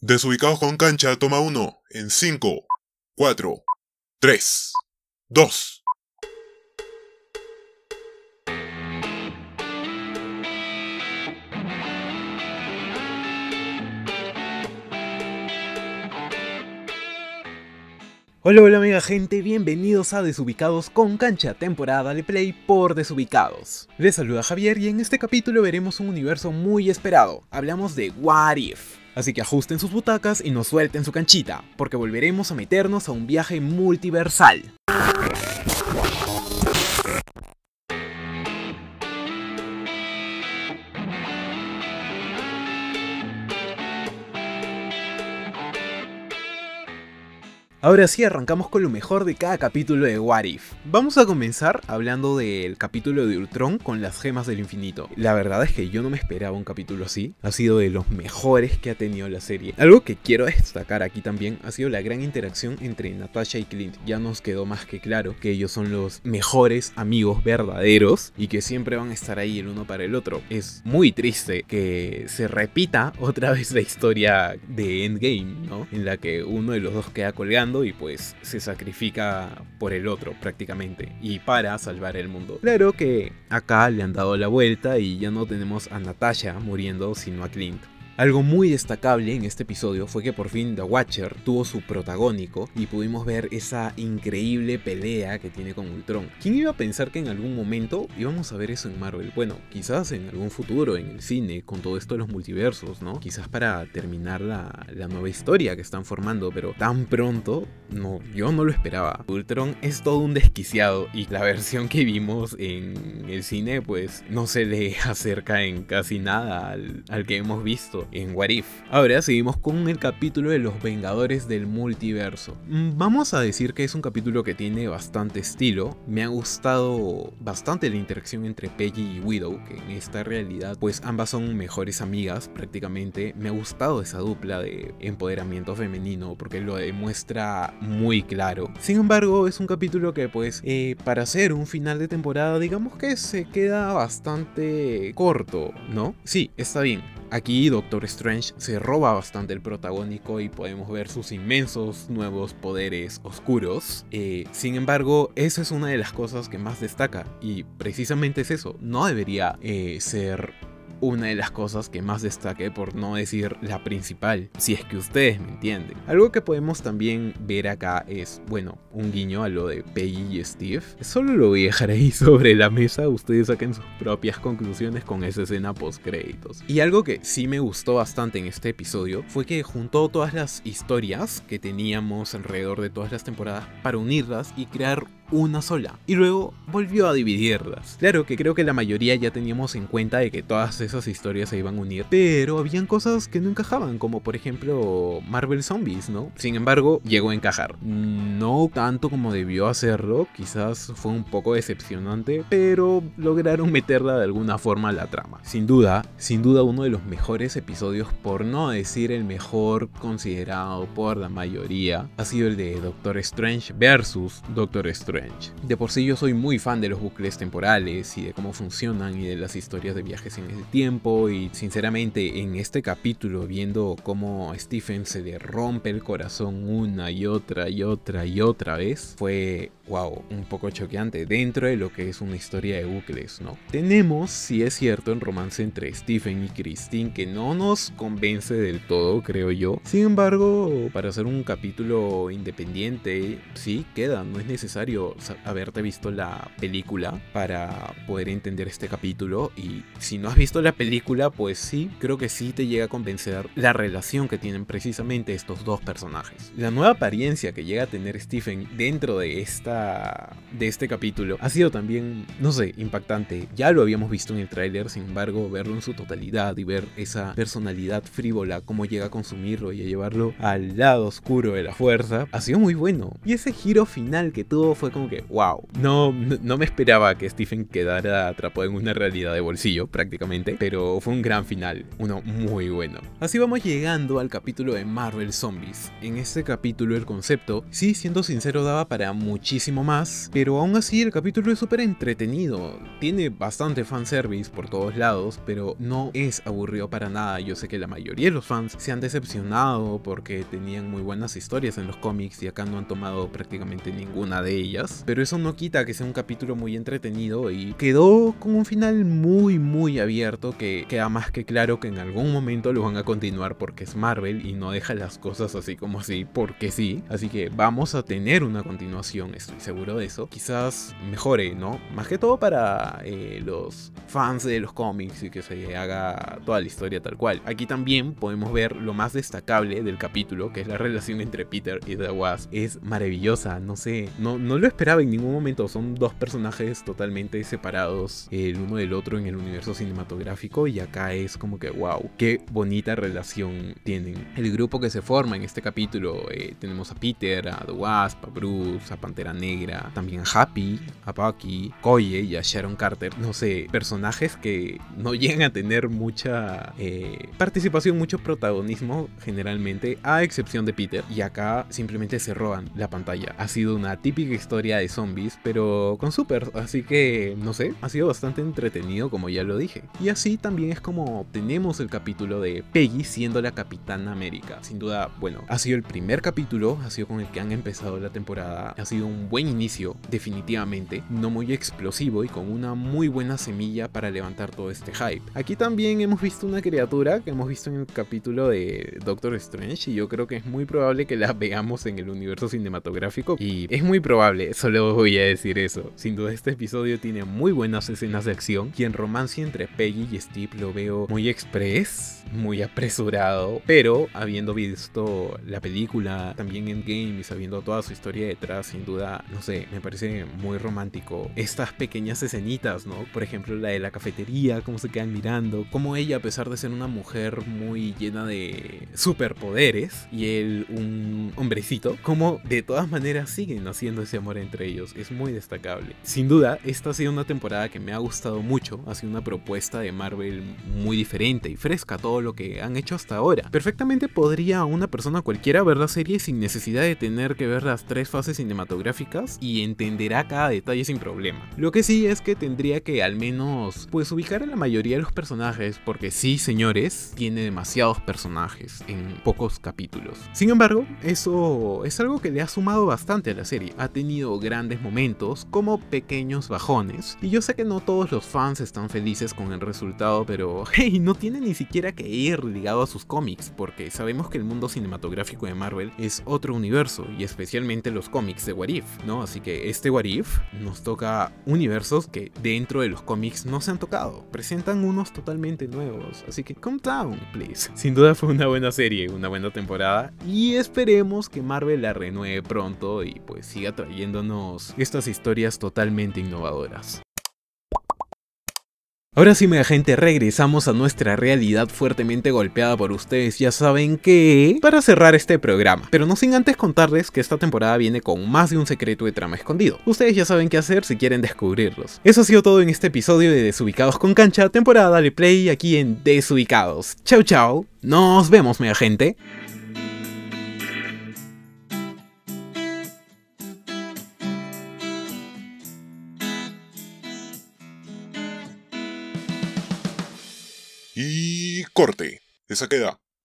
Desubicados con cancha, toma uno. En 5, 4, 3, 2. Hola, hola amiga gente, bienvenidos a Desubicados con Cancha, temporada de Play por Desubicados. Les saluda Javier y en este capítulo veremos un universo muy esperado. Hablamos de What If. Así que ajusten sus butacas y nos suelten su canchita, porque volveremos a meternos a un viaje multiversal. Ahora sí, arrancamos con lo mejor de cada capítulo de What If. Vamos a comenzar hablando del capítulo de Ultron con las gemas del infinito. La verdad es que yo no me esperaba un capítulo así. Ha sido de los mejores que ha tenido la serie. Algo que quiero destacar aquí también ha sido la gran interacción entre Natasha y Clint. Ya nos quedó más que claro que ellos son los mejores amigos verdaderos y que siempre van a estar ahí el uno para el otro. Es muy triste que se repita otra vez la historia de Endgame, ¿no? En la que uno de los dos queda colgando y pues se sacrifica por el otro prácticamente y para salvar el mundo. Claro que acá le han dado la vuelta y ya no tenemos a Natasha muriendo sino a Clint. Algo muy destacable en este episodio fue que por fin The Watcher tuvo su protagónico y pudimos ver esa increíble pelea que tiene con Ultron. ¿Quién iba a pensar que en algún momento íbamos a ver eso en Marvel? Bueno, quizás en algún futuro, en el cine, con todo esto de los multiversos, ¿no? Quizás para terminar la, nueva historia que están formando, pero tan pronto, no, yo no lo esperaba. Ultron es todo un desquiciado y la versión que vimos en el cine, pues no se le acerca en casi nada al que hemos visto en What If. Ahora seguimos con el capítulo de los Vengadores del Multiverso. Mm, vamos a decir que es un capítulo que tiene bastante estilo. Me ha gustado bastante la interacción entre Peggy y Widow, que en esta realidad pues ambas son mejores amigas prácticamente. Me ha gustado esa dupla de empoderamiento femenino porque lo demuestra muy claro. Sin embargo, es un capítulo que pues eh, para hacer un final de temporada digamos que se queda bastante corto, ¿no? Sí, está bien. Aquí Doctor Strange se roba bastante el protagónico y podemos ver sus inmensos nuevos poderes oscuros. Eh, sin embargo, esa es una de las cosas que más destaca y precisamente es eso. No debería eh, ser una de las cosas que más destaque, por no decir la principal, si es que ustedes me entienden. Algo que podemos también ver acá es, bueno, un guiño a lo de Peggy y Steve. Solo lo voy a dejar ahí sobre la mesa, ustedes saquen sus propias conclusiones con esa escena post créditos. Y algo que sí me gustó bastante en este episodio fue que juntó todas las historias que teníamos alrededor de todas las temporadas para unirlas y crear una sola y luego volvió a dividirlas. Claro que creo que la mayoría ya teníamos en cuenta de que todas esas historias se iban a unir, pero habían cosas que no encajaban, como por ejemplo Marvel Zombies, ¿no? Sin embargo, llegó a encajar. No tanto como debió hacerlo, quizás fue un poco decepcionante, pero lograron meterla de alguna forma a la trama. Sin duda, sin duda uno de los mejores episodios, por no decir el mejor considerado por la mayoría, ha sido el de Doctor Strange versus Doctor Strange. De por sí yo soy muy fan de los bucles temporales y de cómo funcionan y de las historias de viajes en el tiempo y sinceramente en este capítulo viendo cómo Stephen se le rompe el corazón una y otra y otra y otra vez fue wow, un poco choqueante dentro de lo que es una historia de bucles, ¿no? Tenemos, si es cierto, el romance entre Stephen y Christine que no nos convence del todo, creo yo. Sin embargo, para hacer un capítulo independiente, sí queda, no es necesario haberte visto la película para poder entender este capítulo y si no has visto la película pues sí, creo que sí te llega a convencer la relación que tienen precisamente estos dos personajes. La nueva apariencia que llega a tener Stephen dentro de esta de este capítulo ha sido también, no sé, impactante. Ya lo habíamos visto en el tráiler, sin embargo, verlo en su totalidad y ver esa personalidad frívola, cómo llega a consumirlo y a llevarlo al lado oscuro de la fuerza, ha sido muy bueno. Y ese giro final que tuvo fue como que, wow, no, no, me esperaba que Stephen quedara atrapado en una realidad de bolsillo prácticamente, pero fue un gran final, uno muy bueno. Así vamos llegando al capítulo de Marvel Zombies. En este capítulo el concepto, sí, siendo sincero, daba para muchísimo más, pero aún así el capítulo es súper entretenido, tiene bastante fanservice por todos lados, pero no es aburrido para nada. Yo sé que la mayoría de los fans se han decepcionado porque tenían muy buenas historias en los cómics y acá no han tomado prácticamente ninguna de ellas, pero eso no quita que sea un capítulo muy entretenido y quedó con un final muy muy abierto que queda más que claro que en algún momento lo van a continuar porque es Marvel y no deja las cosas así como así porque sí, así que vamos a tener una continuación, estoy seguro de eso, quizás mejore, ¿no? Más que todo para eh, los fans de los cómics y que se haga toda la historia tal cual. Aquí también podemos ver lo más destacable del capítulo, que es la relación entre Peter y The Wasp. Es maravillosa, no sé, no, no lo esperaba en ningún momento. Son dos personajes totalmente separados el uno del otro en el universo cinematográfico y acá es como que, wow, qué bonita relación tienen. El grupo que se forma en este capítulo, eh, tenemos a Peter, a The Wasp, a Bruce, a Pantera Negra, también a Happy, a Bucky, Koye y a Sharon Carter. No sé, personajes que no llegan a tener mucha eh, participación, mucho protagonismo generalmente, a excepción de Peter. Y acá simplemente se roban la pantalla. Ha sido una típica historia de zombies, pero con super. Así que, no sé, ha sido bastante entretenido, como ya lo dije. Y así también es como tenemos el capítulo de Peggy siendo la Capitana América. Sin duda, bueno, ha sido el primer capítulo, ha sido con el que han empezado la temporada. Ha sido un buen inicio, definitivamente. No muy explosivo y con una muy buena semilla para levantar todo este hype. Aquí también hemos visto una criatura que hemos visto en el capítulo de Doctor Strange y yo creo que es muy probable que la veamos en el universo cinematográfico y es muy probable, solo voy a decir eso. Sin duda este episodio tiene muy buenas escenas de acción y en romance entre Peggy y Steve lo veo muy express, muy apresurado, pero habiendo visto la película también en game y sabiendo toda su historia detrás, sin duda, no sé, me parece muy romántico estas pequeñas escenitas, ¿no? Por ejemplo, la de la cafetería, cómo se quedan mirando, cómo ella a pesar de ser una mujer muy llena de superpoderes y él un hombrecito, como de todas maneras siguen haciendo ese amor entre ellos, es muy destacable. Sin duda, esta ha sido una temporada que me ha gustado mucho, ha sido una propuesta de Marvel muy diferente y fresca todo lo que han hecho hasta ahora. Perfectamente podría una persona cualquiera ver la serie sin necesidad de tener que ver las tres fases cinematográficas y entenderá cada detalle sin problema. Lo que sí es que tendría que al menos pues ubicar a la mayoría de los personajes porque sí, señores, tiene demasiados personajes en pocos capítulos. Sin embargo, eso es algo que le ha sumado bastante a la serie. Ha tenido grandes momentos como pequeños bajones y yo sé que no todos los fans están felices con el resultado, pero hey, no tiene ni siquiera que ir ligado a sus cómics porque sabemos que el mundo cinematográfico de Marvel es otro universo y especialmente los cómics de What If, ¿no? Así que este What If nos toca universos que dentro de los cómics no se han tocado. Presentan unos totalmente nuevos. Así que come down, please. Sin duda fue una buena serie, una buena temporada. Y esperemos que Marvel la renueve pronto y pues siga trayéndonos estas historias totalmente innovadoras. Ahora sí, mi gente, regresamos a nuestra realidad fuertemente golpeada por ustedes. Ya saben que... Para cerrar este programa, pero no sin antes contarles que esta temporada viene con más de un secreto de trama escondido. Ustedes ya saben qué hacer si quieren descubrirlos. Eso ha sido todo en este episodio de Desubicados con Cancha, temporada de Play aquí en Desubicados. Chau chau, nos vemos, mi gente. Corte. Esa queda.